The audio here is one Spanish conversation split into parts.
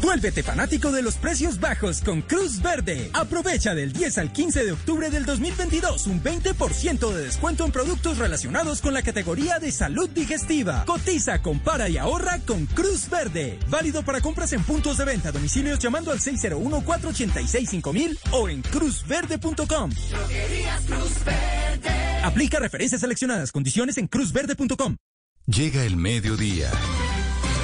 Vuélvete fanático de los precios bajos con Cruz Verde. Aprovecha del 10 al 15 de octubre del 2022 un 20% de descuento en productos relacionados con la categoría de salud digestiva. Cotiza, compara y ahorra con Cruz Verde. Válido para compras en puntos de venta, domicilios llamando al 601-486-5000 o en cruzverde.com. Aplica referencias seleccionadas, condiciones en cruzverde.com. Llega el mediodía.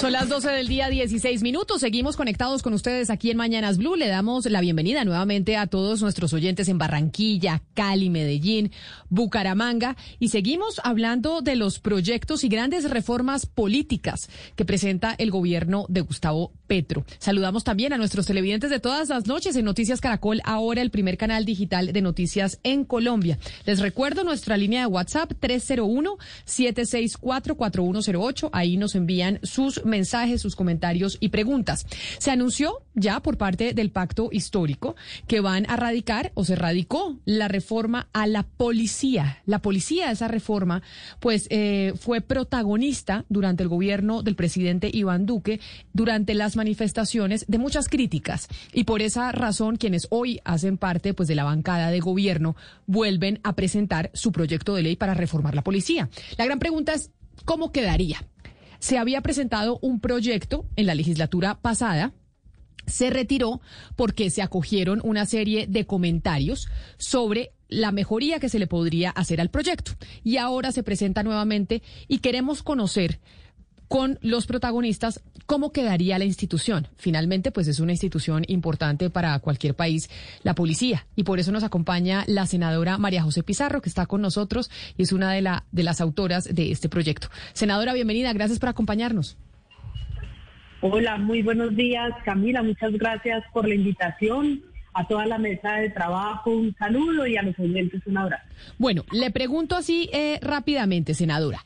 Son las 12 del día, 16 minutos. Seguimos conectados con ustedes aquí en Mañanas Blue. Le damos la bienvenida nuevamente a todos nuestros oyentes en Barranquilla, Cali, Medellín, Bucaramanga. Y seguimos hablando de los proyectos y grandes reformas políticas que presenta el gobierno de Gustavo Petro. Saludamos también a nuestros televidentes de todas las noches en Noticias Caracol, ahora el primer canal digital de noticias en Colombia. Les recuerdo nuestra línea de WhatsApp 301-764-4108. Ahí nos envían sus mensajes, sus comentarios y preguntas. Se anunció ya por parte del pacto histórico que van a radicar o se radicó la reforma a la policía. La policía, esa reforma, pues eh, fue protagonista durante el gobierno del presidente Iván Duque, durante las manifestaciones de muchas críticas. Y por esa razón, quienes hoy hacen parte pues, de la bancada de gobierno vuelven a presentar su proyecto de ley para reformar la policía. La gran pregunta es, ¿cómo quedaría? Se había presentado un proyecto en la legislatura pasada se retiró porque se acogieron una serie de comentarios sobre la mejoría que se le podría hacer al proyecto. Y ahora se presenta nuevamente y queremos conocer con los protagonistas cómo quedaría la institución. Finalmente, pues es una institución importante para cualquier país, la policía. Y por eso nos acompaña la senadora María José Pizarro, que está con nosotros y es una de, la, de las autoras de este proyecto. Senadora, bienvenida. Gracias por acompañarnos. Hola, muy buenos días, Camila. Muchas gracias por la invitación. A toda la mesa de trabajo, un saludo y a los oyentes un abrazo. Bueno, le pregunto así eh, rápidamente, senadora.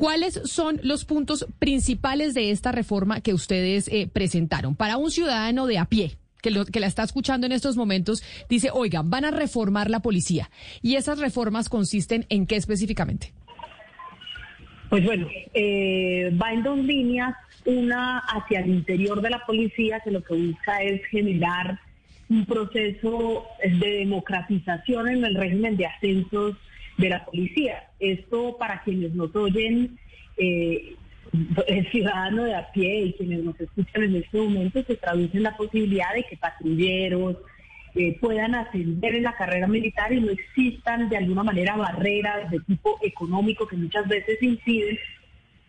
¿Cuáles son los puntos principales de esta reforma que ustedes eh, presentaron para un ciudadano de a pie? Que, lo, que la está escuchando en estos momentos, dice, oigan, van a reformar la policía. ¿Y esas reformas consisten en qué específicamente? Pues bueno, eh, va en dos líneas. Una hacia el interior de la policía, que lo que busca es generar un proceso de democratización en el régimen de ascensos de la policía. Esto para quienes nos oyen, eh, el ciudadano de a pie y quienes nos escuchan en este momento, se traduce en la posibilidad de que patrulleros eh, puedan ascender en la carrera militar y no existan de alguna manera barreras de tipo económico que muchas veces impiden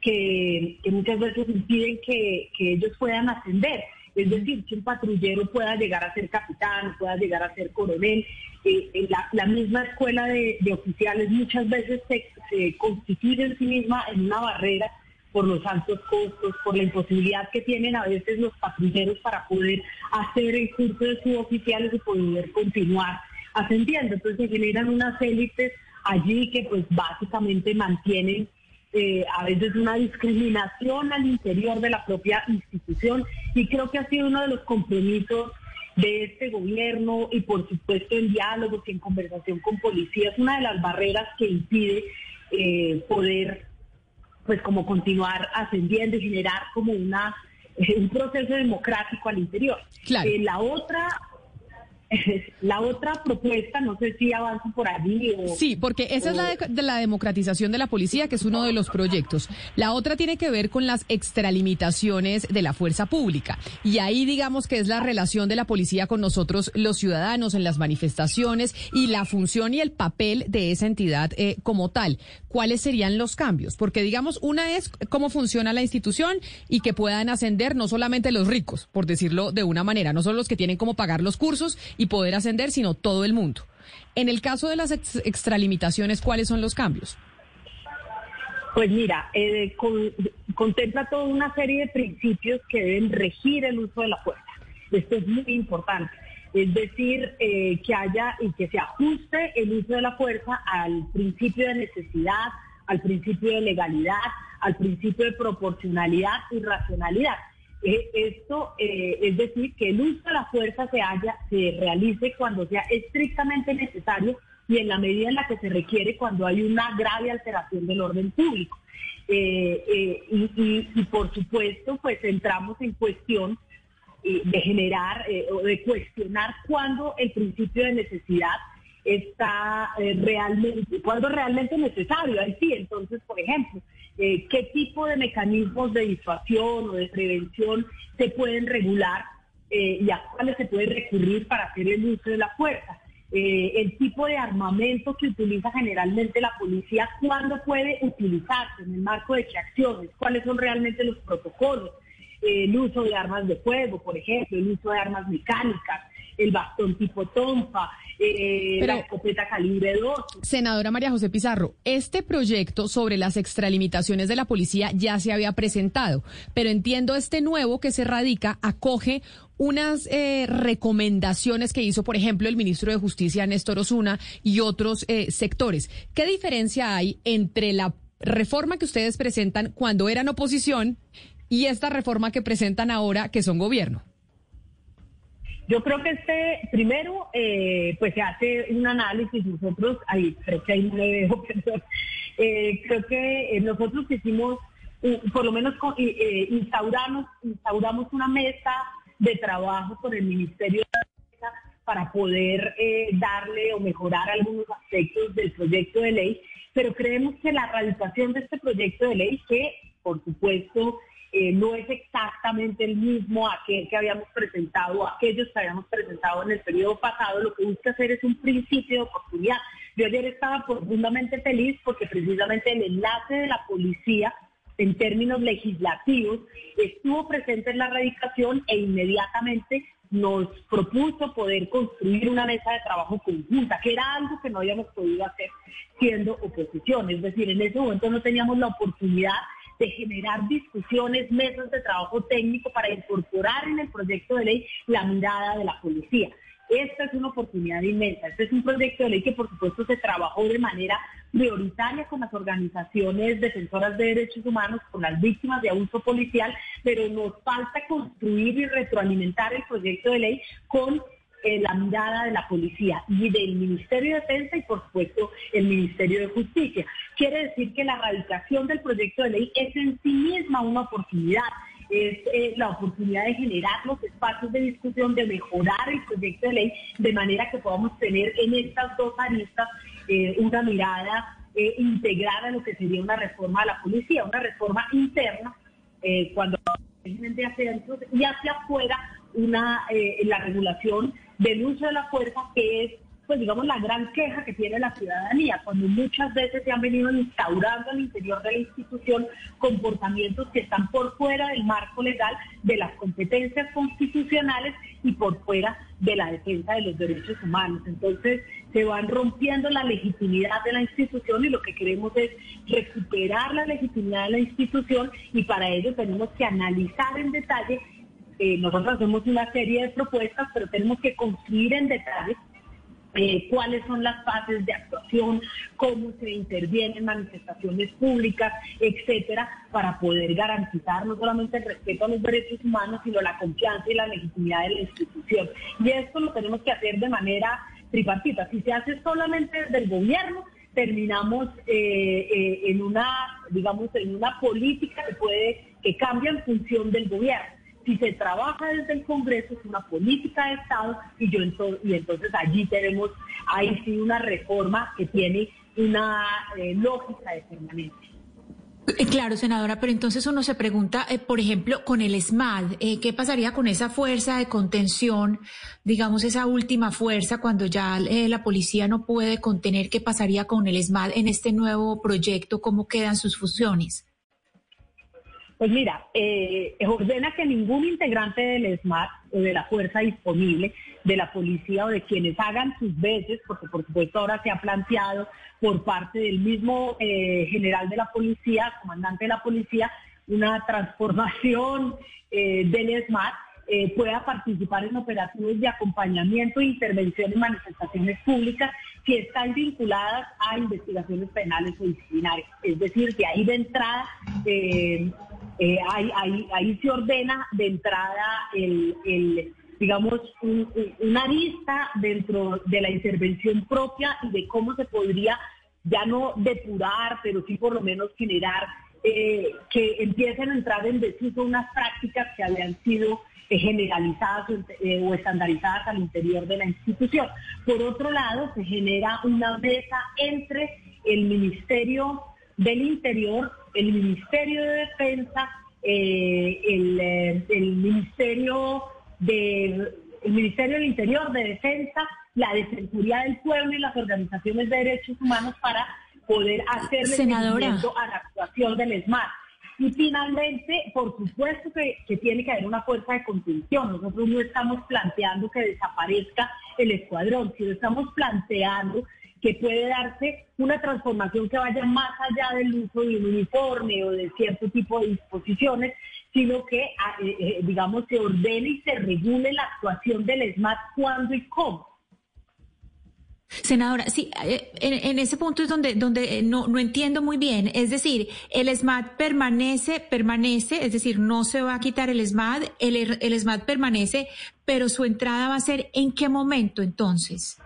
que, muchas veces impiden que ellos puedan ascender. Es decir, que un patrullero pueda llegar a ser capitán, pueda llegar a ser coronel. Eh, la, la, misma escuela de, oficiales muchas veces se, se, constituye en sí misma en una barrera por los altos costos, por la imposibilidad que tienen a veces los patrulleros para poder hacer el curso de suboficiales y poder continuar ascendiendo. Entonces se generan unas élites allí que pues básicamente mantienen eh, a veces una discriminación al interior de la propia institución y creo que ha sido uno de los compromisos de este gobierno y por supuesto en diálogos y en conversación con policías, una de las barreras que impide eh, poder pues como continuar ascendiendo y generar como una un proceso democrático al interior. Eh, la otra La otra propuesta, no sé si avanza por allí. O, sí, porque esa es la de, la democratización de la policía, que es uno de los proyectos. La otra tiene que ver con las extralimitaciones de la fuerza pública. Y ahí digamos que es la relación de la policía con nosotros, los ciudadanos, en las manifestaciones y la función y el papel de esa entidad eh, como tal. ¿Cuáles serían los cambios? Porque digamos, una es cómo funciona la institución y que puedan ascender no solamente los ricos, por decirlo de una manera, no solo los que tienen como pagar los cursos y poder ascender, sino todo el mundo. En el caso de las extralimitaciones, ¿cuáles son los cambios? Pues mira, eh, contempla toda una serie de principios que deben regir el uso de la fuerza. Esto es muy importante. Es decir, eh, que haya y que se ajuste el uso de la fuerza al principio de necesidad, al principio de legalidad, al principio de proporcionalidad y racionalidad. Eh, esto es decir, que el uso de la fuerza se, haya, se realice cuando sea estrictamente necesario y en la medida en la que se requiere cuando hay una grave alteración del orden público. Eh, eh, y, por supuesto, pues entramos en cuestión eh, de generar o de cuestionar cuándo el principio de necesidad está realmente, cuándo realmente necesario. Ahí sí, entonces, por ejemplo, qué tipo de mecanismos de disuasión o de prevención se pueden regular y a cuáles se puede recurrir para hacer el uso de la fuerza. Eh, el tipo de armamento que utiliza generalmente la policía, cuándo puede utilizarse en el marco de qué acciones, cuáles son realmente los protocolos, eh, el uso de armas de fuego, por ejemplo, el uso de armas mecánicas, el bastón tipo tonfa, eh, la escopeta calibre 2. Senadora María José Pizarro, este proyecto sobre las extralimitaciones de la policía ya se había presentado, pero entiendo este nuevo que se radica acoge unas eh, recomendaciones que hizo, por ejemplo, el ministro de Justicia Néstor Osuna y otros eh, sectores. ¿Qué diferencia hay entre la reforma que ustedes presentan cuando eran oposición y esta reforma que presentan ahora que son gobierno? Yo creo que este, primero, eh, pues se hace un análisis, nosotros, ahí, creo que ahí le dejo, perdón, eh, creo que eh, nosotros hicimos, por lo menos instauramos, instauramos una mesa de trabajo con el Ministerio de Defensa para poder darle o mejorar algunos aspectos del proyecto de ley, pero creemos que la radicación de este proyecto de ley, que por supuesto eh, no es exactamente el mismo aquel que habíamos presentado, aquellos que habíamos presentado en el periodo pasado, lo que busca hacer es un principio de oportunidad. Yo ayer estaba profundamente feliz porque precisamente el enlace de la policía en términos legislativos estuvo presente en la radicación e inmediatamente nos propuso poder construir una mesa de trabajo conjunta, que era algo que no habíamos podido hacer siendo oposición. Es decir, en ese momento no teníamos la oportunidad de generar discusiones, mesas de trabajo técnico para incorporar en el proyecto de ley la mirada de la policía. Esta es una oportunidad inmensa. Este es un proyecto de ley que por supuesto se trabajó de manera prioritaria con las organizaciones defensoras de derechos humanos, con las víctimas de abuso policial, pero nos falta construir y retroalimentar el proyecto de ley con eh, la mirada de la policía y del Ministerio de Defensa y por supuesto el Ministerio de Justicia. Quiere decir que la radicación del proyecto de ley es en sí misma una oportunidad es eh, la oportunidad de generar los espacios de discusión, de mejorar el proyecto de ley, de manera que podamos tener en estas dos aristas eh, una mirada integrada a lo que sería una reforma a la policía, una reforma interna, cuando de hacia y hacia afuera una la regulación del uso de la fuerza, que es, pues digamos, la gran queja que tiene la ciudadanía, cuando muchas veces se han venido instaurando al interior de la institución comportamientos que están por fuera del marco legal de las competencias constitucionales y por fuera de la defensa de los derechos humanos. Entonces, se van rompiendo la legitimidad de la institución y lo que queremos es recuperar la legitimidad de la institución y para ello tenemos que analizar en detalle eh, nosotros hacemos una serie de propuestas, pero tenemos que construir en detalle eh, cuáles son las fases de actuación, cómo se interviene en manifestaciones públicas, etcétera, para poder garantizar no solamente el respeto a los derechos humanos, sino la confianza y la legitimidad de la institución. Y esto lo tenemos que hacer de manera tripartita. Si se hace solamente desde el gobierno, terminamos eh, en una, digamos, en una política que puede, que cambia en función del gobierno si se trabaja desde el Congreso es una política de Estado y yo y entonces allí tenemos ahí sí una reforma que tiene una eh, lógica de permanencia. Eh, claro, senadora, pero entonces uno se pregunta, eh, por ejemplo, con el SMAD, ¿qué pasaría con esa fuerza de contención, digamos, esa última fuerza cuando ya la policía no puede contener? ¿Qué pasaría con el SMAD en este nuevo proyecto? ¿Cómo quedan sus funciones? Pues mira, eh, ordena que ningún integrante del SMAT o de la fuerza disponible de la policía o de quienes hagan sus veces, porque por supuesto ahora se ha planteado por parte del mismo eh, general de la policía, comandante de la policía, una transformación eh, del SMAT, pueda participar en operativos de acompañamiento intervención en manifestaciones públicas si están vinculadas a investigaciones penales o disciplinarias. Es decir, que ahí de entrada eh, ahí, ahí, se ordena de entrada el, digamos, una lista dentro de la intervención propia y de cómo se podría ya no depurar, pero sí por lo menos generar eh, que empiecen a entrar en desuso unas prácticas que habían sido eh, generalizadas o estandarizadas al interior de la institución. Por otro lado, se genera una mesa entre el Ministerio del Interior el Ministerio de Defensa, eh, eh, el, Ministerio de el Ministerio del Interior de Defensa, la Defensoría del Pueblo y las organizaciones de derechos humanos para poder hacer seguimiento a la actuación del SMART. Y finalmente, por supuesto que, que, tiene que haber una fuerza de contención. Nosotros no estamos planteando que desaparezca el escuadrón, sino estamos planteando que puede darse una transformación que vaya más allá del uso de un uniforme o de cierto tipo de disposiciones, sino que, ah, eh, eh, digamos, se ordene y se regule la actuación del SMAT cuándo y cómo. Senadora, sí, eh, en, ese punto es donde, donde no, no entiendo muy bien. Es decir, el SMAT permanece, permanece, es decir, no se va a quitar el SMAT, el, el SMAT permanece, pero su entrada va a ser en qué momento entonces?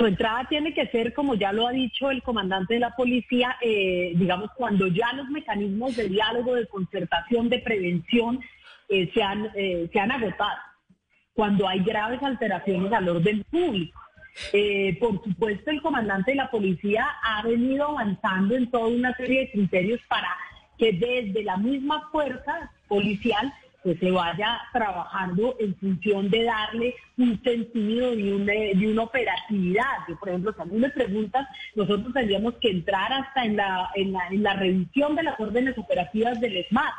Su entrada tiene que ser, como ya lo ha dicho el comandante de la policía, eh, digamos, cuando ya los mecanismos de diálogo, de concertación, de prevención eh, se, han, eh, se han agotado, cuando hay graves alteraciones al orden público. Por supuesto, el comandante de la policía ha venido avanzando en toda una serie de criterios para que desde la misma fuerza policial pues se vaya trabajando en función de darle un sentido y una, de una operatividad. Por ejemplo, si a mí me preguntas, nosotros tendríamos que entrar hasta en la, en la, en la revisión de las órdenes operativas del SMAT.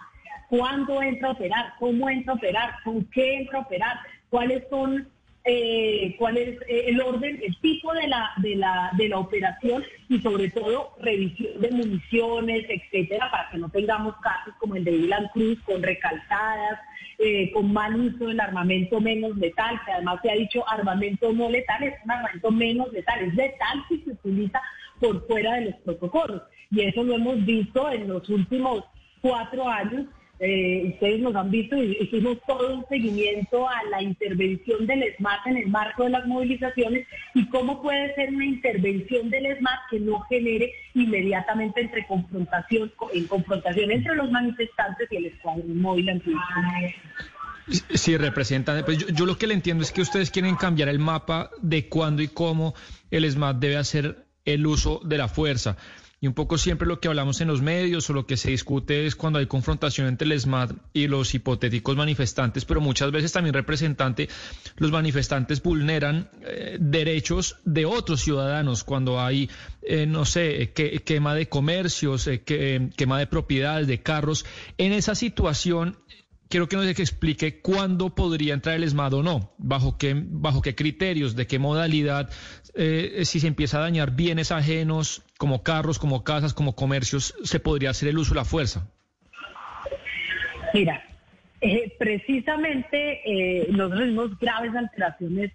¿Cuándo entra a operar? ¿Cómo entra a operar? ¿Con qué entra a operar? ¿Cuáles son eh, cuál es eh, el orden, el tipo de la, de, la, de la operación y sobre todo revisión de municiones, etcétera, para que no tengamos casos como el de Dylan Cruz con recalcadas, eh, con mal uso del armamento menos letal, que además se ha dicho armamento no letal, es un armamento menos letal, es letal si se utiliza por fuera de los protocolos. Y eso lo hemos visto en los últimos cuatro años eh, ustedes nos han visto y hicimos todo un seguimiento a la intervención del SMAT en el marco de las movilizaciones y cómo puede ser una intervención del SMAT que no genere inmediatamente entre confrontación, en confrontación entre los manifestantes y el escuadrón móvil Sí, representan. Pues yo, lo que le entiendo es que ustedes quieren cambiar el mapa de cuándo y cómo el SMAT debe hacer el uso de la fuerza. Y un poco siempre lo que hablamos en los medios o lo que se discute es cuando hay confrontación entre el SMAT y los hipotéticos manifestantes, pero muchas veces también representante, los manifestantes vulneran eh, derechos de otros ciudadanos cuando hay, eh, no sé, quema de comercios, eh, quema de propiedades, de carros. En esa situación, quiero que nos explique cuándo podría entrar el ESMAD o no, bajo qué, bajo qué criterios, de qué modalidad, eh, si se empieza a dañar bienes ajenos, como carros, como casas, como comercios, se podría hacer el uso de la fuerza. Mira, eh, precisamente eh, nosotros vimos graves alteraciones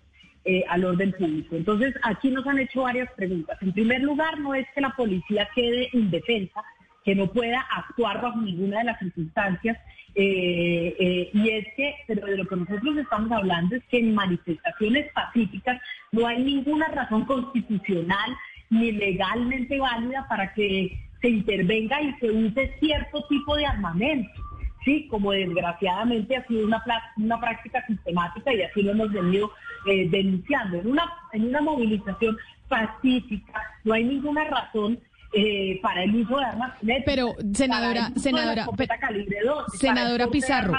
al orden público. Entonces, aquí nos han hecho varias preguntas. En primer lugar, no es que la policía quede indefensa, que no pueda actuar bajo ninguna de las circunstancias eh, eh, y es que, pero de lo que nosotros estamos hablando es que en manifestaciones pacíficas no hay ninguna razón constitucional ni legalmente válida para que se intervenga y se use cierto tipo de armamento. Sí, como desgraciadamente ha sido una, una práctica sistemática y así lo hemos venido eh, denunciando. En una, en una movilización pacífica no hay ninguna razón eh, para el uso de armas Pero, senadora, senadora, senadora Pizarro.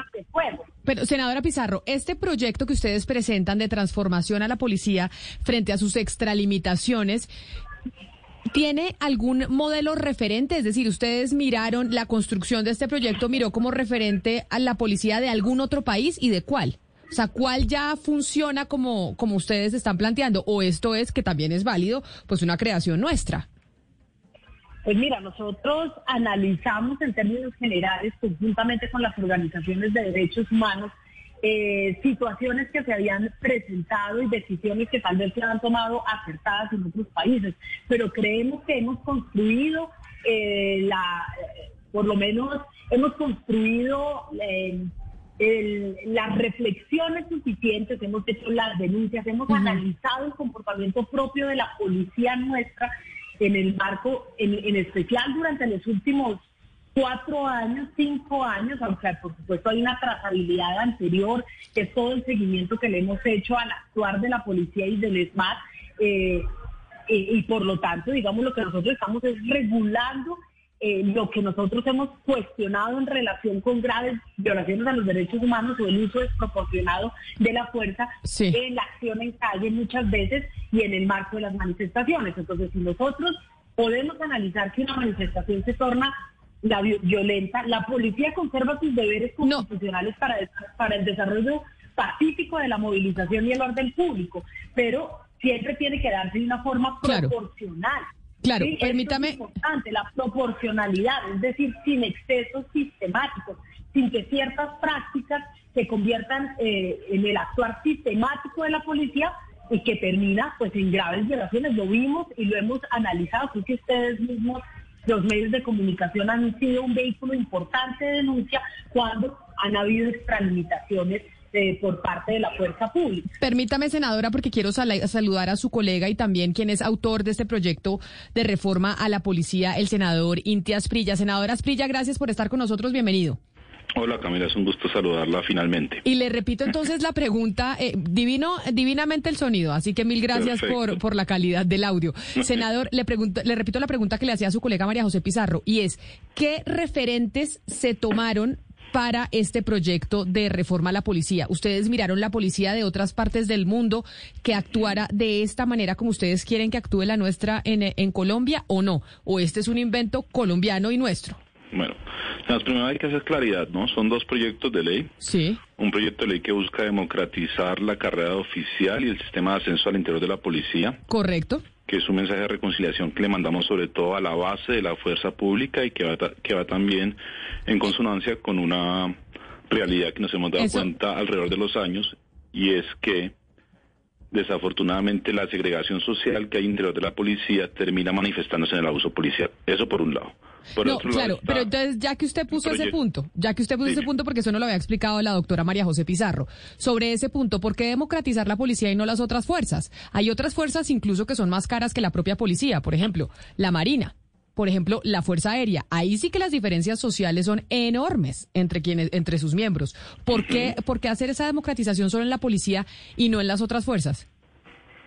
Pero, senadora Pizarro, este proyecto que ustedes presentan de transformación a la policía frente a sus extralimitaciones ¿Tiene algún modelo referente? Es decir, ustedes miraron la construcción de este proyecto, miró como referente a la policía de algún otro país y de cuál. O sea, ¿cuál ya funciona como, como ustedes están planteando? ¿O esto es que también es válido, pues una creación nuestra? Pues mira, nosotros analizamos en términos generales, conjuntamente con las organizaciones de derechos humanos, eh, situaciones que se habían presentado y decisiones que tal vez se han tomado acertadas en otros países, pero creemos que hemos construido eh, la, por lo menos hemos construido eh, las reflexiones suficientes, hemos hecho las denuncias, hemos analizado el comportamiento propio de la policía nuestra en el marco, en, en especial durante los últimos cuatro años, cinco años, aunque por supuesto hay una trazabilidad anterior, que es todo el seguimiento que le hemos hecho al actuar de la policía y del SMAT, eh, y, por lo tanto, digamos, lo que nosotros estamos es regulando eh, lo que nosotros hemos cuestionado en relación con graves violaciones a los derechos humanos o el uso desproporcionado de la fuerza en la acción en calle muchas veces y en el marco de las manifestaciones. Entonces, si nosotros podemos analizar que una manifestación se torna la violenta. La policía conserva sus deberes constitucionales para, para el desarrollo pacífico de la movilización y el orden público, pero siempre tiene que darse de una forma proporcional. Claro, permítame. es importante, la proporcionalidad, es decir, sin excesos sistemáticos, sin que ciertas prácticas se conviertan eh, en el actuar sistemático de la policía y que termina pues en graves violaciones. Lo vimos y lo hemos analizado, creo que ustedes mismos los medios de comunicación han sido un vehículo importante de denuncia cuando han habido extralimitaciones eh, por parte de la fuerza pública. Permítame, senadora, porque quiero saludar a su colega y también quien es autor de este proyecto de reforma a la policía, el senador Inti Asprilla. Senadora Asprilla, gracias por estar con nosotros. Bienvenido. Hola Camila, es un gusto saludarla finalmente. Y le repito entonces la pregunta, eh, divino, divinamente el sonido, así que mil gracias por, por la calidad del audio. Senador, le, pregunto, le repito la pregunta que le hacía a su colega María José Pizarro, y es, ¿qué referentes se tomaron para este proyecto de reforma a la policía? ¿Ustedes miraron la policía de otras partes del mundo que actuara de esta manera como ustedes quieren que actúe la nuestra en, en Colombia o no? ¿O este es un invento colombiano y nuestro? Bueno, primero hay que hacer claridad, ¿no? Son dos proyectos de ley. Sí. Un proyecto de ley que busca democratizar la carrera oficial y el sistema de ascenso al interior de la policía. Correcto. Que es un mensaje de reconciliación que le mandamos sobre todo a la base de la fuerza pública y que va, que va también en consonancia con una realidad que nos hemos dado cuenta alrededor de los años y es que desafortunadamente la segregación social que hay interior de la policía termina manifestándose en el abuso policial. Eso por un lado. no, claro, pero entonces ya que usted puso ese punto, ya que usted puso ese punto, porque eso no lo había explicado la doctora María José Pizarro, sobre ese punto, ¿por qué democratizar la policía y no las otras fuerzas? Hay otras fuerzas incluso que son más caras que la propia policía, por ejemplo, la Marina por ejemplo, la Fuerza Aérea. Ahí sí que las diferencias sociales son enormes entre quienes, entre sus miembros. ¿Por qué, ¿Por qué hacer esa democratización solo en la policía y no en las otras fuerzas?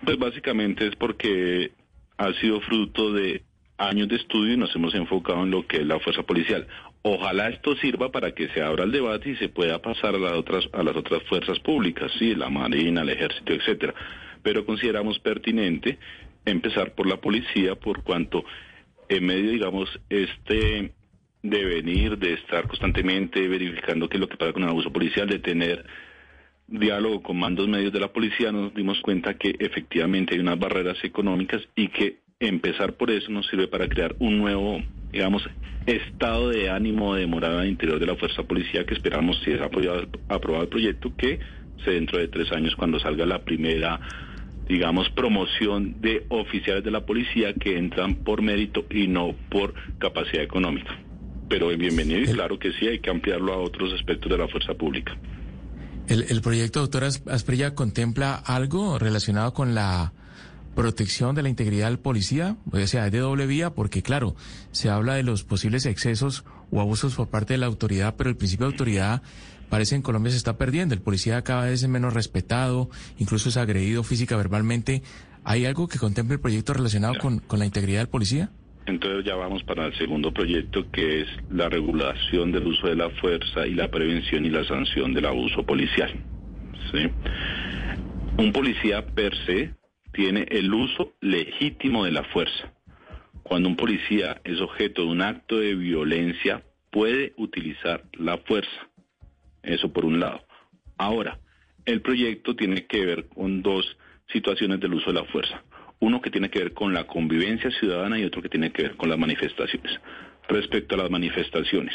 Pues básicamente es porque ha sido fruto de años de estudio y nos hemos enfocado en lo que es la fuerza policial. Ojalá esto sirva para que se abra el debate y se pueda pasar a las otras, a las otras fuerzas públicas, sí, la Marina, el Ejército, etcétera. Pero consideramos pertinente empezar por la policía por cuanto en medio, digamos, este devenir de estar constantemente verificando qué es lo que pasa con el abuso policial, de tener diálogo con mandos medios de la policía, nos dimos cuenta que efectivamente hay unas barreras económicas y que empezar por eso nos sirve para crear un nuevo, digamos, estado de ánimo de morada interior de la fuerza policía que esperamos, si es apoyado, aprobado el proyecto, que dentro de tres años cuando salga la primera digamos, promoción de oficiales de la policía que entran por mérito y no por capacidad económica. Pero bienvenido y claro que sí, hay que ampliarlo a otros aspectos de la fuerza pública. ¿El, proyecto, doctora Asprilla, contempla algo relacionado con la protección de la integridad del policía? O sea, es de doble vía porque, claro, se habla de los posibles excesos o abusos por parte de la autoridad, pero el principio de autoridad parece en Colombia se está perdiendo. El policía cada vez es menos respetado, incluso es agredido física, verbalmente. ¿Hay algo que contemple el proyecto relacionado con, con la integridad del policía? Entonces ya vamos para el segundo proyecto que es la regulación del uso de la fuerza y la prevención y la sanción del abuso policial. ¿sí? Un policía per se tiene el uso legítimo de la fuerza. cuando un policía es objeto de un acto de violencia, puede utilizar la fuerza. Eso por un lado. Ahora, el proyecto tiene que ver con dos situaciones del uso de la fuerza. Uno que tiene que ver con la convivencia ciudadana y otro que tiene que ver con las manifestaciones. Respecto a las manifestaciones,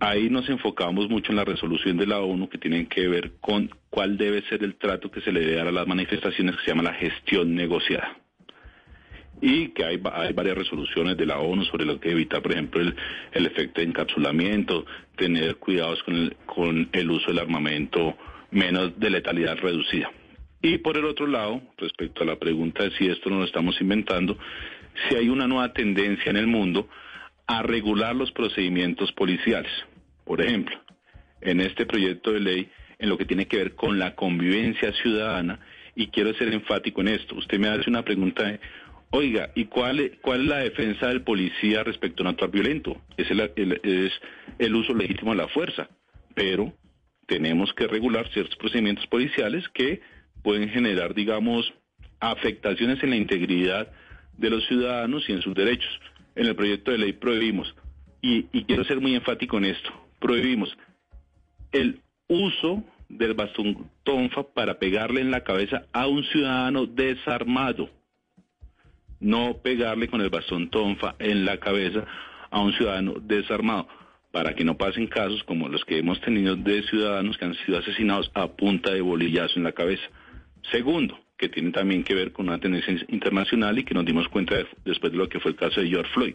ahí nos enfocamos mucho en la resolución de la ONU que tiene que ver con cuál debe ser el trato que se le dé a las manifestaciones que se llama la gestión negociada y que hay, hay, varias resoluciones de la ONU sobre lo que evitar, por ejemplo, el, el efecto de encapsulamiento, tener cuidados con el, con el uso del armamento menos de letalidad reducida. Y por el otro lado, respecto a la pregunta de si esto no lo estamos inventando, si hay una nueva tendencia en el mundo a regular los procedimientos policiales. Por ejemplo, en este proyecto de ley, en lo que tiene que ver con la convivencia ciudadana, y quiero ser enfático en esto, usted me hace una pregunta de, oiga, ¿y cuál, cuál es la defensa del policía respecto a un actuar violento? Es el, el, uso legítimo de la fuerza, pero tenemos que regular ciertos procedimientos policiales que pueden generar, digamos, afectaciones en la integridad de los ciudadanos y en sus derechos. En el proyecto de ley prohibimos, y quiero ser muy enfático en esto, prohibimos el uso del bastón tonfa para pegarle en la cabeza a un ciudadano desarmado. No pegarle con el bastón tonfa en la cabeza a un ciudadano desarmado para que no pasen casos como los que hemos tenido de ciudadanos que han sido asesinados a punta de bolillazo en la cabeza. Segundo, que tiene también que ver con una tendencia internacional y que nos dimos cuenta de, después de lo que fue el caso de George Floyd.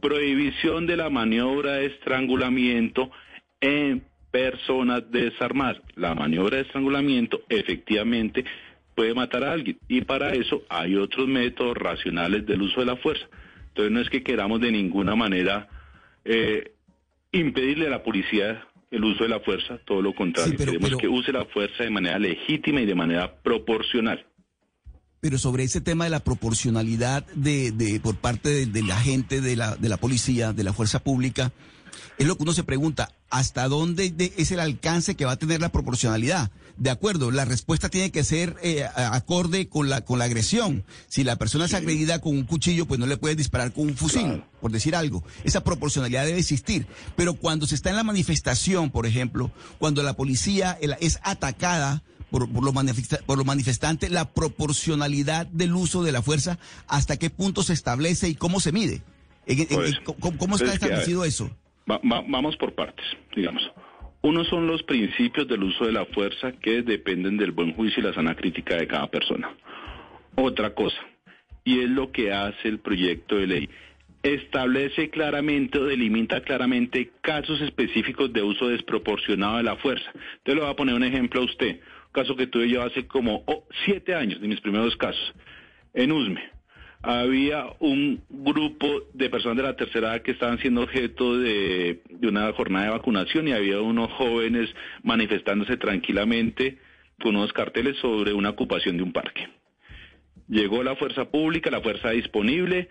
Prohibición de la maniobra de estrangulamiento en personas desarmadas. La maniobra de estrangulamiento efectivamente puede matar a alguien y para eso hay otros métodos racionales del uso de la fuerza. Entonces no es que queramos de ninguna manera eh, impedirle a la policía el uso de la fuerza, todo lo contrario, sí, pero, queremos pero, que use la fuerza de manera legítima y de manera proporcional. Pero sobre ese tema de la proporcionalidad de, de por parte de, de, la gente, de la, de la policía, de la fuerza pública, es lo que uno se pregunta, ¿hasta dónde es el alcance que va a tener la proporcionalidad? De acuerdo, la respuesta tiene que ser eh, acorde con la, con la agresión. Si la persona es agredida con un cuchillo, pues no le puedes disparar con un fusil, claro. por decir algo. Esa proporcionalidad debe existir. Pero cuando se está en la manifestación, por ejemplo, cuando la policía es atacada, por, por, los por los manifestantes, la proporcionalidad del uso de la fuerza, hasta qué punto se establece y cómo se mide. ¿En, en, ¿Cómo, cómo está establecido eso? Va, va, vamos por partes, digamos. Uno son los principios del uso de la fuerza que dependen del buen juicio y la sana crítica de cada persona. Otra cosa, y es lo que hace el proyecto de ley, establece claramente o delimita claramente casos específicos de uso desproporcionado de la fuerza. Te lo voy a poner un ejemplo a usted, caso que tuve yo hace como oh, siete años, de mis primeros casos, en Usme había un grupo de personas de la tercera edad que estaban siendo objeto de, una jornada de vacunación y había unos jóvenes manifestándose tranquilamente con unos carteles sobre una ocupación de un parque. Llegó la fuerza pública, la fuerza disponible,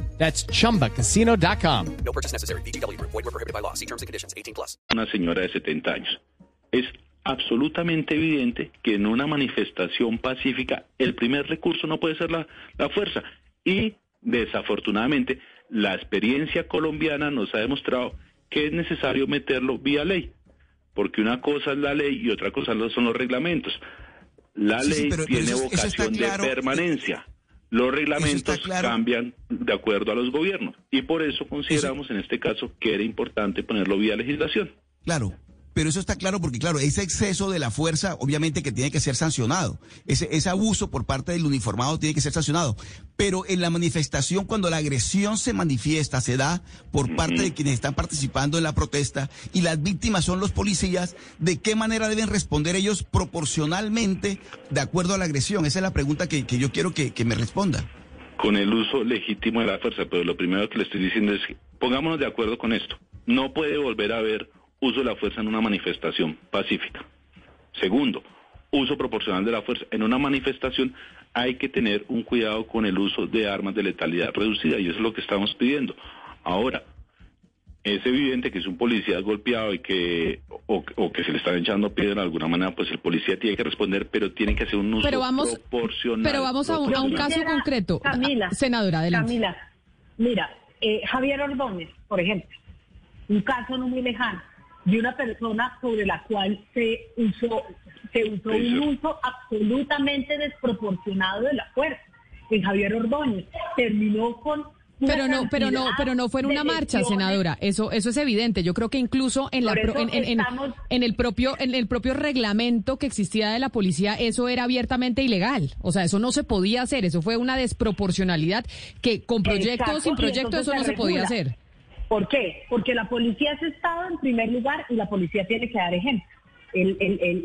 That's chumbacasino.com. No purchase necessary. BGW. Void were prohibited by law. See terms and conditions 18 plus. Una señora de 70 años. Es absolutamente evidente que en una manifestación pacífica el primer recurso no puede ser la, la fuerza. Y desafortunadamente la experiencia colombiana nos ha demostrado que es necesario meterlo vía ley. Porque una cosa es la ley y otra cosa son los reglamentos. La sí, ley sí, pero, tiene pero eso, vocación eso claro. de permanencia. Los reglamentos claro. cambian de acuerdo a los gobiernos y por eso consideramos eso... en este caso que era importante ponerlo vía legislación. Claro, pero eso está claro porque, claro, ese exceso de la fuerza, obviamente que tiene que ser sancionado. Ese, ese, abuso por parte del uniformado tiene que ser sancionado. Pero en la manifestación, cuando la agresión se manifiesta, se da por parte de quienes están participando en la protesta y las víctimas son los policías, ¿de qué manera deben responder ellos proporcionalmente de acuerdo a la agresión? Esa es la pregunta que, que yo quiero que, que me responda con el uso legítimo de la fuerza, pero lo primero que le estoy diciendo es pongámonos de acuerdo con esto. No puede volver a haber uso de la fuerza en una manifestación pacífica. Segundo, uso proporcional de la fuerza. En una manifestación hay que tener un cuidado con el uso de armas de letalidad reducida y eso es lo que estamos pidiendo. Ahora, es evidente que si un policía es golpeado y que o, o que se le están echando piedra de alguna manera, pues el policía tiene que responder, pero tiene que hacer un uso Pero vamos- proporcional. Pero vamos a un, a un caso concreto. Camila, Senadora, adelante. Camila, mira, eh, Javier Ordóñez, por ejemplo, un caso no muy lejano de una persona sobre la cual se usó, se usó un uso absolutamente desproporcionado de la fuerza. En Javier Ordóñez terminó con Pero no, pero no, pero no fue en una marcha, senadora. Eso, eso es evidente. Yo creo que incluso en la pro- en, en- en- estamos- en el propio, en el propio reglamento que existía de la policía, eso era abiertamente ilegal. O sea, eso no se podía hacer. Eso fue una desproporcionalidad que con proyecto o sin proyecto eso no se podía hacer. ¿Por qué? Porque la policía es Estado en primer lugar y la policía tiene que dar ejemplo.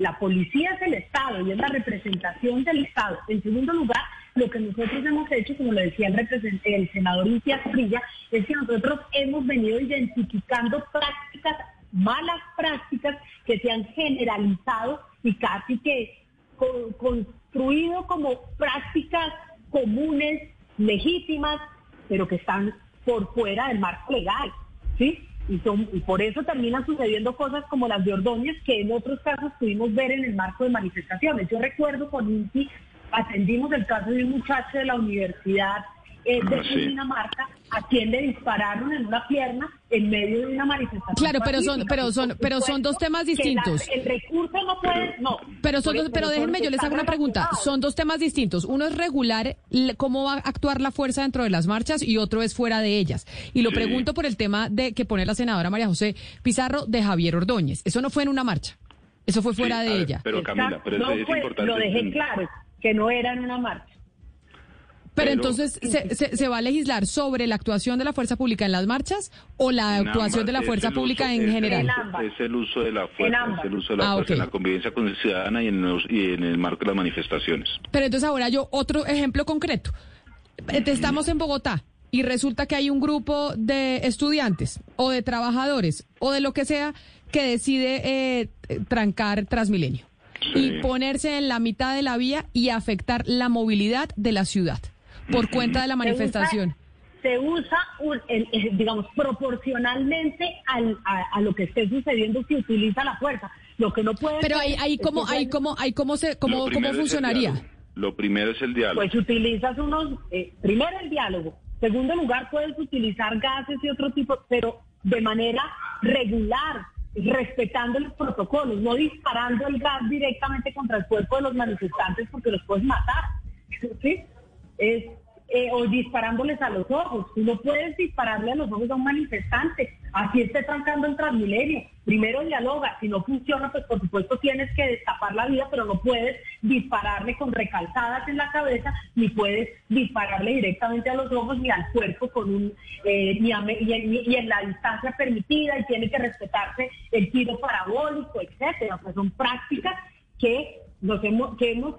La policía es el Estado y es la representación del Estado. En segundo lugar, lo que nosotros hemos hecho, como lo decía el, senador Intias Prilla, es que nosotros hemos venido identificando prácticas, malas prácticas que se han generalizado y casi que co- construido como prácticas comunes, legítimas, pero que están por fuera del marco legal, ¿sí? Y, son, y por eso terminan sucediendo cosas como las de Ordóñez, que en otros casos pudimos ver en el marco de manifestaciones. Yo recuerdo con INSI, atendimos el caso de un muchacho de la universidad eh, de Ah, sí. Dinamarca, a quien le dispararon en una pierna en medio de una manifestación. Claro, pero son- pero son- pero son dos temas la- distintos. el recurso no puede, no. Pero, son dos- pero déjenme, yo les hago una pregunta. Son dos temas distintos. Uno es regular cómo va a actuar la fuerza dentro de las marchas y otro es fuera de ellas. Y lo Sí. pregunto por el tema de que pone la senadora María José Pizarro de Javier Ordóñez. Eso no fue en una marcha. Eso fue fuera Sí, de a ver, ella. Pero Camila, pero es, No es fue- importante. Lo dejé claro, que no era en una marcha. Pero, pero- entonces, ¿se, se, se va a legislar sobre la actuación de la fuerza pública en las marchas o la En actuación ambas, de la fuerza el pública uso- en es el general? ambas. Es el uso de la En fuerza, es el uso de la Ah, fuerza en la convivencia con el ciudadana y en, los- y en el marco de las manifestaciones. Pero entonces ahora yo, otro ejemplo concreto. Eh, Estamos en Bogotá y resulta que hay un grupo de estudiantes o de trabajadores o de lo que sea que decide eh, eh, trancar Transmilenio Sí. y ponerse en la mitad de la vía y afectar la movilidad de la ciudad por cuenta de la manifestación. Se usa, se usa un- el- el- digamos, proporcionalmente al- a, a lo que esté sucediendo si utiliza la fuerza. Lo que no puede Pero ahí, ahí cómo, ahí cómo, ahí cómo se, cómo, cómo funcionaría. Lo primero es el diálogo. Pues utilizas unos, eh, primero el diálogo, segundo lugar puedes utilizar gases y otro tipo, pero de manera regular, respetando los protocolos, no disparando el gas directamente contra el cuerpo de los manifestantes porque los puedes matar, ¿sí? Es, eh, o disparándoles a los ojos. Tú no puedes dispararle a los ojos a un manifestante, así esté trancando el Transmilenio. Primero dialoga, si no funciona, pues por supuesto tienes que destapar la vida, pero no puedes dispararle con recalzadas en la cabeza, ni puedes dispararle directamente a los ojos ni al cuerpo con un eh, ni, a en, la distancia permitida y tiene que respetarse el tiro parabólico, etcétera. Pues son prácticas que nos hemos, que hemos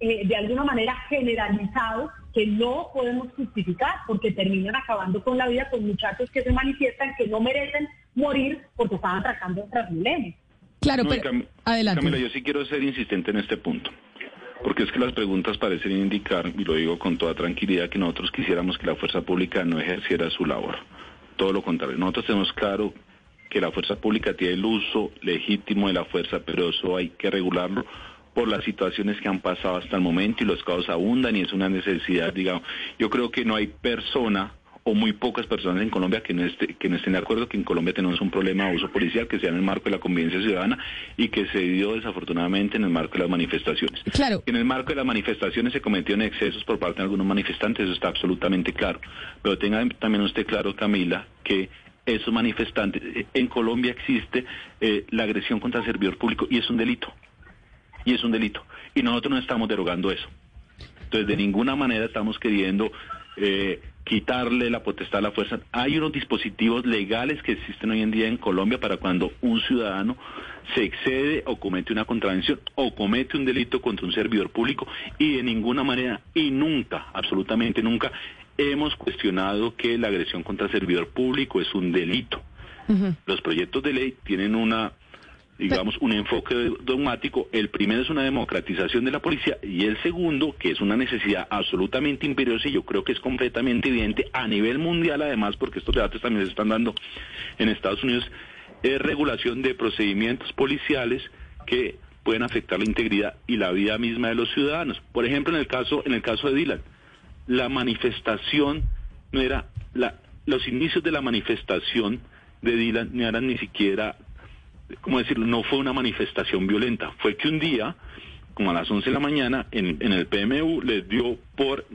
eh, de alguna manera generalizado que no podemos justificar porque terminan acabando con la vida con muchachos que se manifiestan que no merecen morir porque estaban atracando el Transmilenio. Claro, No, pero Cam- adelante. Camila, yo sí quiero ser insistente en este punto. Porque es que las preguntas parecen indicar, y lo digo con toda tranquilidad, que nosotros quisiéramos que la fuerza pública no ejerciera su labor. Todo lo contrario. Nosotros tenemos claro que la fuerza pública tiene el uso legítimo de la fuerza, pero eso hay que regularlo por las situaciones que han pasado hasta el momento y los casos abundan y es una necesidad, digamos. Yo creo que no hay persona o muy pocas personas en Colombia que no, esté- que no estén de acuerdo que en Colombia tenemos un problema de uso policial que sea en el marco de la convivencia ciudadana y que se dio desafortunadamente en el marco de las manifestaciones. Claro. En el marco de las manifestaciones se cometieron excesos por parte de algunos manifestantes, eso está absolutamente claro. Pero tenga también usted claro, Camila, que esos manifestantes, eh, en Colombia existe eh, la agresión contra el servidor público y es un delito. Y es un delito. Y nosotros no estamos derogando eso. Entonces, de ninguna manera estamos queriendo eh, quitarle la potestad a la fuerza. Hay unos dispositivos legales que existen hoy en día en Colombia para cuando un ciudadano se excede o comete una contravención o comete un delito contra un servidor público y de ninguna manera y nunca, absolutamente nunca, hemos cuestionado que la agresión contra servidor público es un delito. Los proyectos de ley tienen una digamos, un enfoque dogmático. El primero es una democratización de la policía y el segundo, que es una necesidad absolutamente imperiosa y yo creo que es completamente evidente a nivel mundial, además, porque estos debates también se están dando en Estados Unidos, es regulación de procedimientos policiales que pueden afectar la integridad y la vida misma de los ciudadanos. Por ejemplo, en el caso, en el caso de Dylan, la manifestación no era la, los inicios de la manifestación de Dylan no eran ni siquiera ¿cómo decirlo? No fue una manifestación violenta, fue que un día, como a las 11 de la mañana, en, el PMU les dio por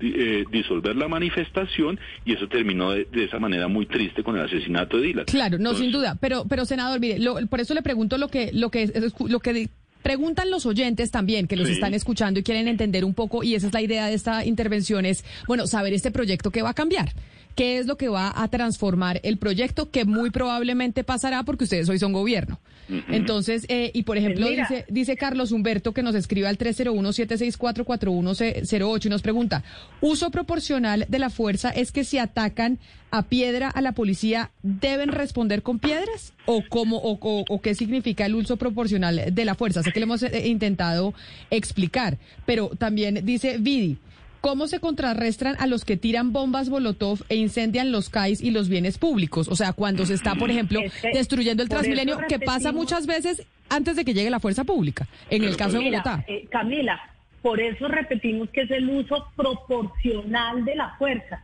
eh, disolver la manifestación y eso terminó de, esa manera muy triste con el asesinato de Dylan. Claro, no, sin duda, pero, pero senador, mire, por eso le pregunto lo que, lo que, lo que preguntan los oyentes también que los están escuchando y quieren entender un poco, y esa es la idea de esta intervención, es, bueno, saber este proyecto que va a cambiar qué es lo que va a transformar el proyecto, que muy probablemente pasará porque ustedes hoy son gobierno. Entonces, eh, y por ejemplo, dice, dice Carlos Humberto que nos escribe al 301-764-4108 y nos pregunta, ¿uso proporcional de la fuerza es que si atacan a piedra a la policía, deben responder con piedras? ¿O, cómo, o, o, qué significa el uso proporcional de la fuerza? Sé que le hemos eh, intentado explicar, pero también dice Vidi, ¿Cómo se contrarrestan a los que tiran bombas Molotov e incendian los CAIs y los bienes públicos? O sea, cuando se está, por ejemplo, destruyendo el Transmilenio, que pasa muchas veces antes de que llegue la fuerza pública, en el caso de Bogotá. Eh, Camila, por eso repetimos que es el uso proporcional de la fuerza.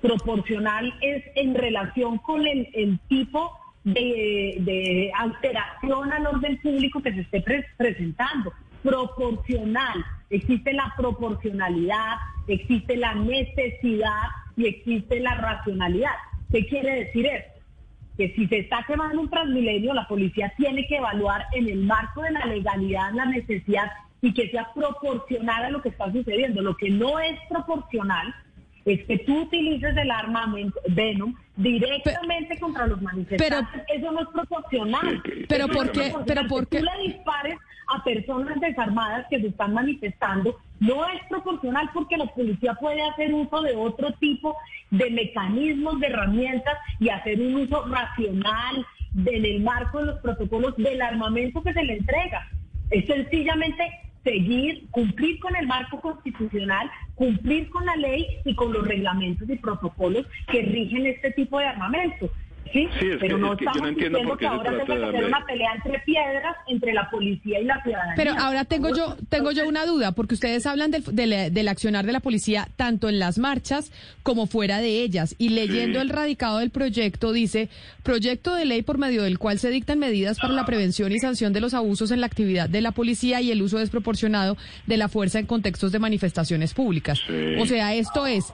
Proporcional es en relación con el, tipo de, alteración al orden público que se esté presentando. Proporcional existe la proporcionalidad, existe la necesidad y existe la racionalidad. ¿Qué quiere decir eso? Que si se está quemando un transmilenio, la policía tiene que evaluar en el marco de la legalidad la necesidad y que sea proporcional a lo que está sucediendo. Lo que no es proporcional es que tú utilices el armamento Venom directamente contra los manifestantes. Eso no es proporcional. Pero ¿por qué? Pero ¿por qué? tú le dispares a personas desarmadas que se están manifestando, no es proporcional porque la policía puede hacer uso de otro tipo de mecanismos, de herramientas y hacer un uso racional en el marco de los protocolos del armamento que se le entrega. Es sencillamente seguir, cumplir con el marco constitucional, cumplir con la ley y con los reglamentos y protocolos que rigen este tipo de armamento. Sí, pero no estamos diciendo que ahora se que hacer una pelea entre piedras entre la policía y la ciudadanía. Pero ahora tengo yo tengo yo una duda, porque ustedes hablan del, del, accionar de la policía tanto en las marchas como fuera de ellas. Y leyendo el radicado del proyecto, dice, proyecto de ley por medio del cual se dictan medidas para la prevención y sanción de los abusos en la actividad de la policía y el uso desproporcionado de la fuerza en contextos de manifestaciones públicas. O sea, esto es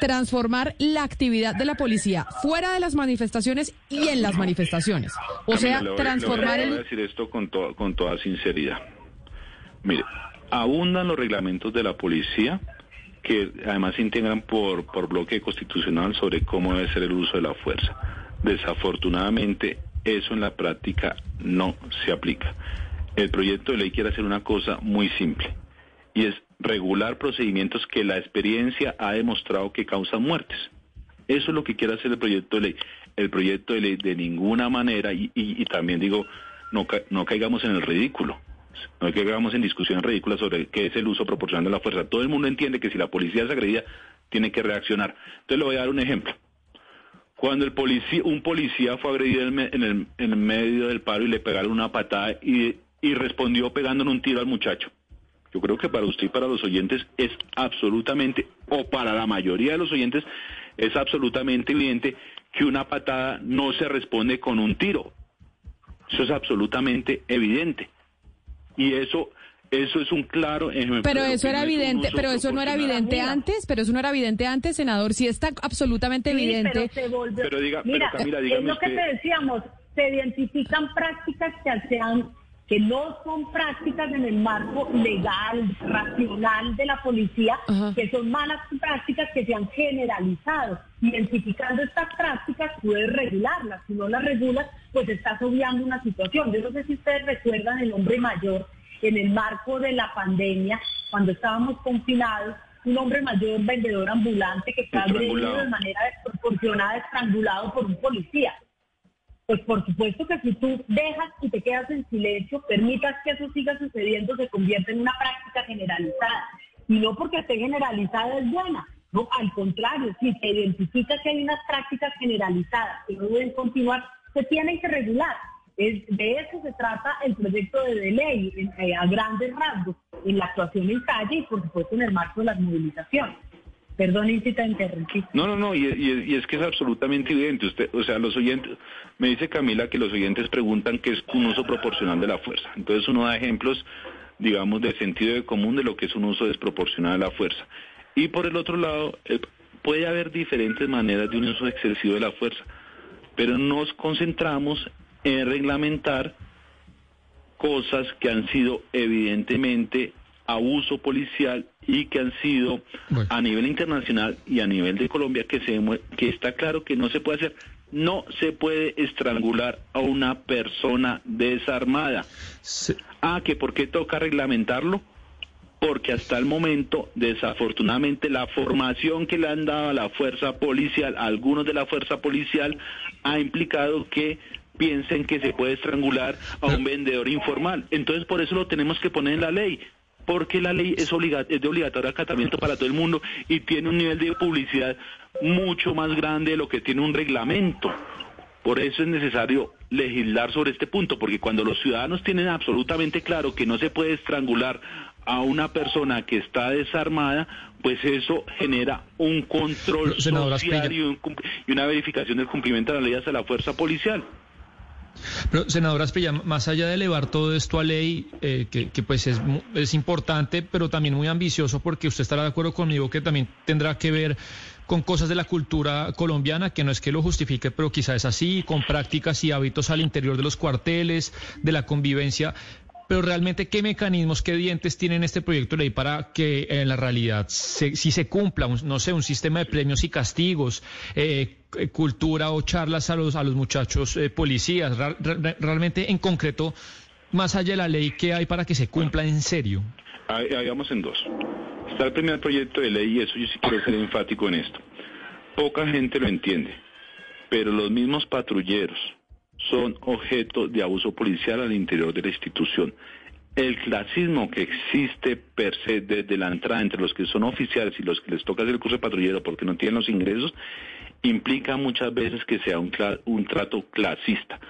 transformar la actividad de la policía fuera de las manifestaciones y en las manifestaciones. O sea, transformar el... Voy a decir esto con, con toda sinceridad. Mire, abundan los reglamentos de la policía que además se integran por, por bloque constitucional sobre cómo debe ser el uso de la fuerza. Desafortunadamente, eso en la práctica no se aplica. El proyecto de ley quiere hacer una cosa muy simple y es regular procedimientos que la experiencia ha demostrado que causan muertes. Eso es lo que quiere hacer el proyecto de ley. El proyecto de ley de ninguna manera, y, también digo, no, no caigamos en el ridículo. No caigamos en discusiones ridículas sobre qué es el uso proporcional de la fuerza. Todo el mundo entiende que si la policía es agredida, tiene que reaccionar. Entonces le voy a dar un ejemplo. Cuando el policía, un policía fue agredido en el, en el medio del paro y le pegaron una patada y, y respondió pegándole un tiro al muchacho. Yo creo que para usted y para los oyentes es absolutamente, o para la mayoría de los oyentes, es absolutamente evidente que una patada no se responde con un tiro. Eso es absolutamente evidente. Y eso eso es un claro ejemplo. Pero eso era evidente, pero eso no era evidente antes, pero eso no era evidente antes, senador, si está absolutamente evidente. Pero, diga, Mira, Camila, es lo que te decíamos, se identifican prácticas que se han que no son prácticas en el marco legal, racional de la policía, que son malas prácticas que se han generalizado. Identificando estas prácticas puedes regularlas, si no las regulas, pues estás obviando una situación. Yo no sé si ustedes recuerdan el hombre mayor en el marco de la pandemia, cuando estábamos confinados, un hombre mayor vendedor ambulante que está agredido de manera desproporcionada, estrangulado por un policía. Pues por supuesto que si tú dejas y te quedas en silencio, permitas que eso siga sucediendo, se convierte en una práctica generalizada. Y no porque esté generalizada es buena, no, al contrario, si se identifica que hay unas prácticas generalizadas que no deben continuar, se tienen que regular. Es, de eso se trata el proyecto de ley en- eh, a grandes rasgos, en la actuación en calle y por supuesto en el marco de las movilizaciones. Perdón, Incita, interrumpí. No, no, no, y, es que es absolutamente evidente. Usted, o sea, los oyentes, me dice Camila que los oyentes preguntan qué es un uso proporcional de la fuerza. Entonces uno da ejemplos, digamos, de sentido común de lo que es un uso desproporcional de la fuerza. Y por el otro lado, eh, puede haber diferentes maneras de un uso excesivo de la fuerza, pero nos concentramos en reglamentar cosas que han sido evidentemente abuso policial y que han sido Bueno. a nivel internacional y a nivel de Colombia que se que está claro que no se puede hacer. No se puede estrangular a una persona desarmada. Se- Ah, que por qué toca reglamentarlo? Porque hasta el momento, desafortunadamente, la formación que le han dado a la fuerza policial, a algunos de la fuerza policial, ha implicado que piensen que se puede estrangular a un vendedor informal. Entonces, por eso lo tenemos que poner en la ley. Porque la ley es, de obligatorio acatamiento para todo el mundo y tiene un nivel de publicidad mucho más grande de lo que tiene un reglamento. Por eso es necesario legislar sobre este punto, porque cuando los ciudadanos tienen absolutamente claro que no se puede estrangular a una persona que está desarmada, pues eso genera un control senadora social y, un y una verificación del cumplimiento de la ley hacia la fuerza policial. Pero, senadora Asprilla, más allá de elevar todo esto a ley, eh, que, que pues es, es importante, pero también muy ambicioso, porque usted estará de acuerdo conmigo que también tendrá que ver con cosas de la cultura colombiana, que no es que lo justifique, pero quizá es así, con prácticas y hábitos al interior de los cuarteles, de la convivencia. Pero realmente, ¿qué mecanismos, qué dientes tiene este proyecto de ley para que en la realidad se, si se cumpla, un- no sé, un sistema de premios y castigos, eh, eh, cultura o charlas a los, a los muchachos eh, policías? Realmente, en concreto, más allá de la ley, ¿qué hay para que se cumpla en serio? Ahí vamos en dos. Está el primer proyecto de ley y eso yo sí quiero ser enfático en esto. Poca gente lo entiende, pero los mismos patrulleros son objeto de abuso policial al interior de la institución. El clasismo que existe per se desde la entrada entre los que son oficiales y los que les toca hacer el curso de patrullero porque no tienen los ingresos, implica muchas veces que sea un, cla- un trato clasista.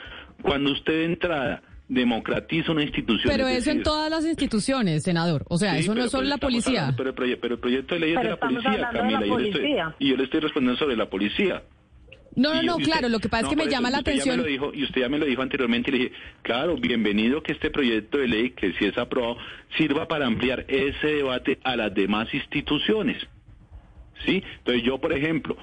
Cuando usted de entrada democratiza una institución... Pero es eso en todas las instituciones, senador. O sea, Sí, eso no es solo la policía. hablando- pero, el proye- pero el proyecto de ley es Pero de la policía, hablando de la Camila. y yo le estoy- policía. y yo le estoy respondiendo sobre la policía. No, no, no, usted- claro. Lo que pasa no, es que me eso, llama la atención. lo dijo, y usted ya me lo dijo anteriormente y le dije, claro, bienvenido que este proyecto de ley, que si es aprobado, sirva para ampliar ese debate a las demás instituciones. ¿Sí? Entonces yo, por ejemplo,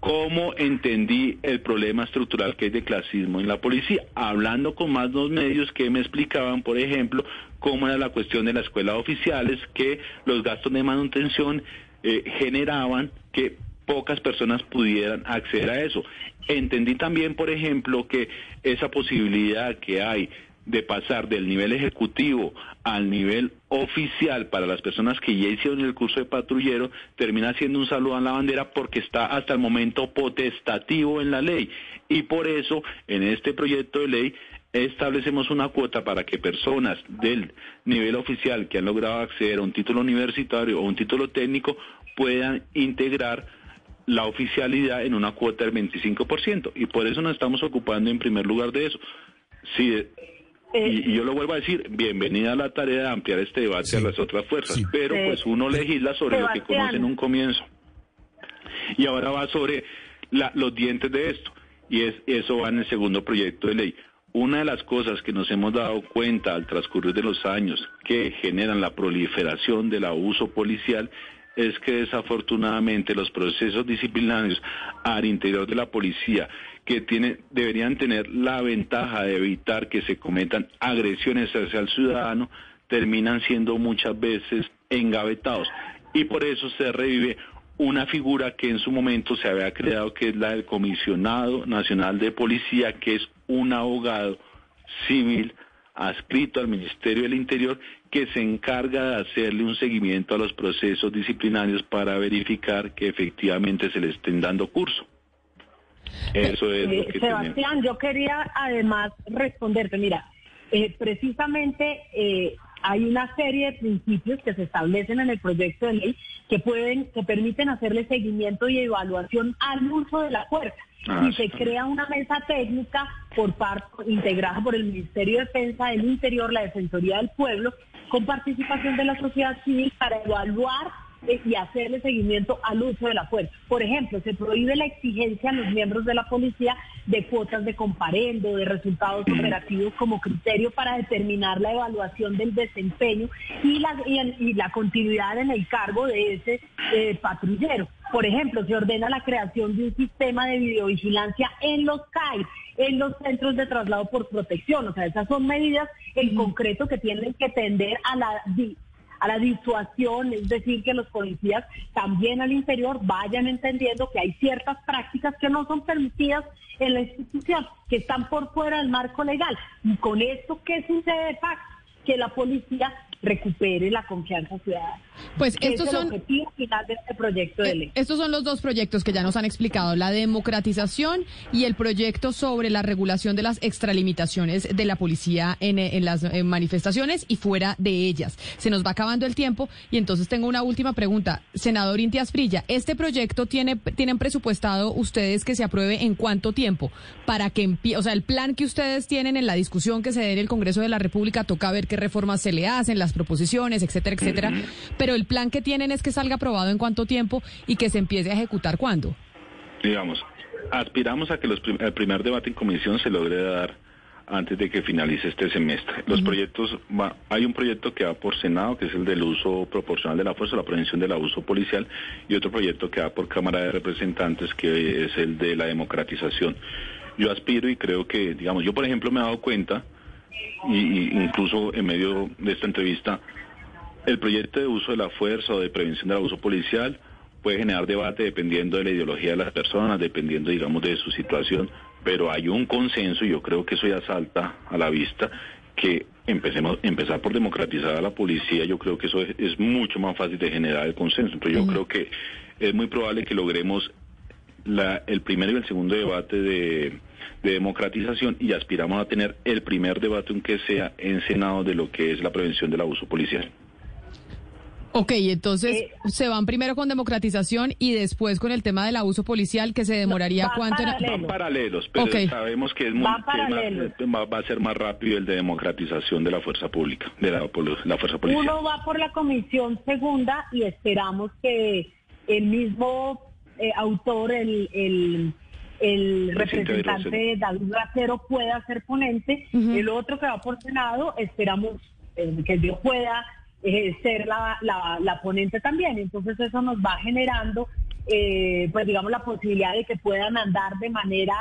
¿cómo entendí el problema estructural que hay de clasismo en la policía? Hablando con más dos medios que me explicaban, por ejemplo, cómo era la cuestión de la escuela de oficiales, que los gastos de manutención eh, generaban que pocas personas pudieran acceder a eso. Entendí también, por ejemplo, que esa posibilidad que hay de pasar del nivel ejecutivo al nivel oficial para las personas que ya hicieron el curso de patrullero termina siendo un saludo a la bandera porque está hasta el momento potestativo en la ley y por eso en este proyecto de ley establecemos una cuota para que personas del nivel oficial que han logrado acceder a un título universitario o un título técnico puedan integrar la oficialidad en una cuota del 25% y por eso nos estamos ocupando en primer lugar de eso. Si Eh, y, y yo lo vuelvo a decir, bienvenida a la tarea de ampliar este debate a las otras fuerzas, Sí. pero Sí. pues uno legisla sobre lo que conoce en un comienzo. Y ahora va sobre la- los dientes de esto, y es eso va en el segundo proyecto de ley. Una de las cosas que nos hemos dado cuenta al transcurrir de los años que generan la proliferación del abuso policial es que desafortunadamente los procesos disciplinarios al interior de la policía que deberían tener la ventaja de evitar que se cometan agresiones hacia el ciudadano terminan siendo muchas veces engavetados. Y por eso se revive una figura que en su momento se había creado que es la del comisionado nacional de policía que es un abogado civil adscrito al Ministerio del Interior que se encarga de hacerle un seguimiento a los procesos disciplinarios para verificar que efectivamente se le estén dando curso. Eso es lo Eh, que Sebastián, tenemos. yo quería además responderte, mira, eh, precisamente eh, hay una serie de principios que se establecen en el proyecto de ley que pueden, que permiten hacerle seguimiento y evaluación al uso de la fuerza. Ah, y se sí. crea una mesa técnica por parte integrada por el Ministerio de Defensa del Interior, la Defensoría del Pueblo, con participación de la sociedad civil para evaluar y hacerle seguimiento al uso de la fuerza. Por ejemplo, se prohíbe la exigencia a los miembros de la policía de cuotas de comparendo, de resultados operativos como criterio para determinar la evaluación del desempeño y la, y, la continuidad en el cargo de ese eh, patrullero. Por ejemplo, se ordena la creación de un sistema de videovigilancia en los CAI, en los centros de traslado por protección. O sea, esas son medidas en concreto que tienen que tender a la a la disuasión, es decir, que los policías también al interior vayan entendiendo que hay ciertas prácticas que no son permitidas en la institución, que están por fuera del marco legal. Y con esto, ¿qué sucede de facto? Que la policía recupere la confianza ciudadana. Pues Que estos es el son... objetivo final de este proyecto de ley. Estos son los dos proyectos que ya nos han explicado, la democratización y el proyecto sobre la regulación de las extralimitaciones de la policía en, eh, en las eh, manifestaciones y fuera de ellas. Se nos va acabando el tiempo y entonces tengo una última pregunta. Senador Intias Frilla, ¿este proyecto tiene, tienen presupuestado ustedes que se apruebe en cuánto tiempo? Para que empie o sea, el plan que ustedes tienen en la discusión que se dé en el Congreso de la República, toca ver qué reformas se le hacen, las proposiciones, etcétera, etcétera. Pero el plan que tienen es que salga aprobado en cuánto tiempo y que se empiece a ejecutar cuándo. digamos, aspiramos a que los prim- el primer debate en comisión se logre dar antes de que finalice este semestre. Los proyectos, va- hay un proyecto que va por Senado, que es el del uso proporcional de la fuerza, la prevención del abuso policial, y otro proyecto que va por Cámara de Representantes, que es el de la democratización. Yo aspiro y creo que, digamos, yo por ejemplo me he dado cuenta, y, y incluso en medio de esta entrevista, el proyecto de uso de la fuerza o de prevención del abuso policial puede generar debate dependiendo de la ideología de las personas, dependiendo, digamos, de su situación, pero hay un consenso y yo creo que eso ya salta a la vista que empecemos empezar por democratizar a la policía, yo creo que eso es, es mucho más fácil de generar el consenso. Entonces yo creo que es muy probable que logremos la- el primero y el segundo debate de, de democratización y aspiramos a tener el primer debate, aunque sea en Senado, de lo que es la prevención del abuso policial. Ok, entonces Eh, se van primero con democratización y después con el tema del abuso policial que se demoraría va cuánto. en- paralelo. Van paralelos, pero sabemos que, es muy, Va que es más- paralelo. va, a ser más rápido el de democratización de la fuerza pública, de la, la fuerza policial. Uno va por la comisión segunda y esperamos que el mismo eh, autor, el, el, el representante David Racero pueda ser ponente. Ujú. El otro que va por Senado, esperamos eh, que yo pueda eh, ser la, la, ponente también. Entonces eso nos va generando, eh, pues digamos, la posibilidad de que puedan andar de manera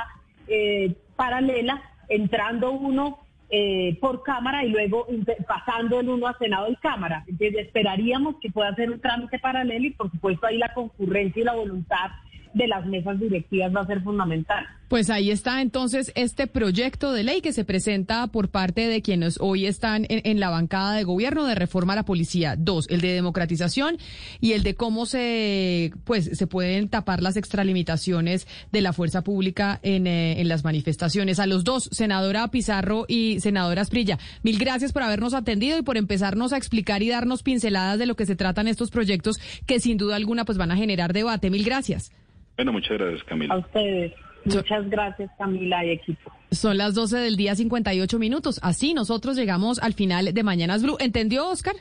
eh, paralela, entrando uno eh, por Cámara y luego pasando el uno a Senado y Cámara. Entonces esperaríamos que pueda ser un trámite paralelo y por supuesto ahí la concurrencia y la voluntad de las mesas directivas va a ser fundamental. Pues ahí está entonces este proyecto de ley que se presenta por parte de quienes hoy están en, la bancada de gobierno de reforma a la policía. Dos, el de democratización y el de cómo se, pues, se pueden tapar las extralimitaciones de la fuerza pública en, eh, en las manifestaciones. A los dos, senadora Pizarro y senadora Asprilla, mil gracias por habernos atendido y por empezarnos a explicar y darnos pinceladas de lo que se tratan estos proyectos que sin duda alguna pues van a generar debate. Mil gracias. Bueno, muchas gracias, A Camila. ustedes. Muchas gracias Camila y equipo. Son las 12 del día 58 minutos. Así nosotros llegamos al final de Mañanas Blue. ¿Entendió, Oscar?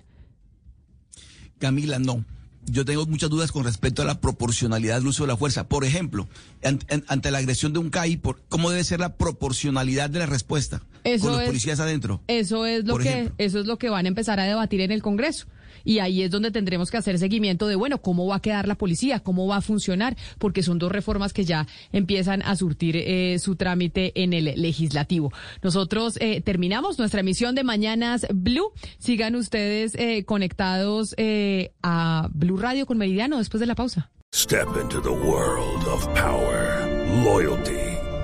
Camila, no. Yo tengo muchas dudas con respecto a la proporcionalidad del uso de la fuerza. Por ejemplo, an- an- ante la agresión de un CAI, por, ¿cómo debe ser la proporcionalidad de la respuesta Eso con los es- policías adentro? Eso es lo que ejemplo. eso es lo que van a empezar a debatir en el Congreso. Y ahí es donde tendremos que hacer seguimiento de, bueno, cómo va a quedar la policía, cómo va a funcionar, porque son dos reformas que ya empiezan a surtir eh, su trámite en el legislativo. Nosotros eh, terminamos nuestra emisión de Mañanas Blue. Sigan ustedes eh, conectados a Blue Radio con Meridiano después de la pausa. Step into the world of power, loyalty,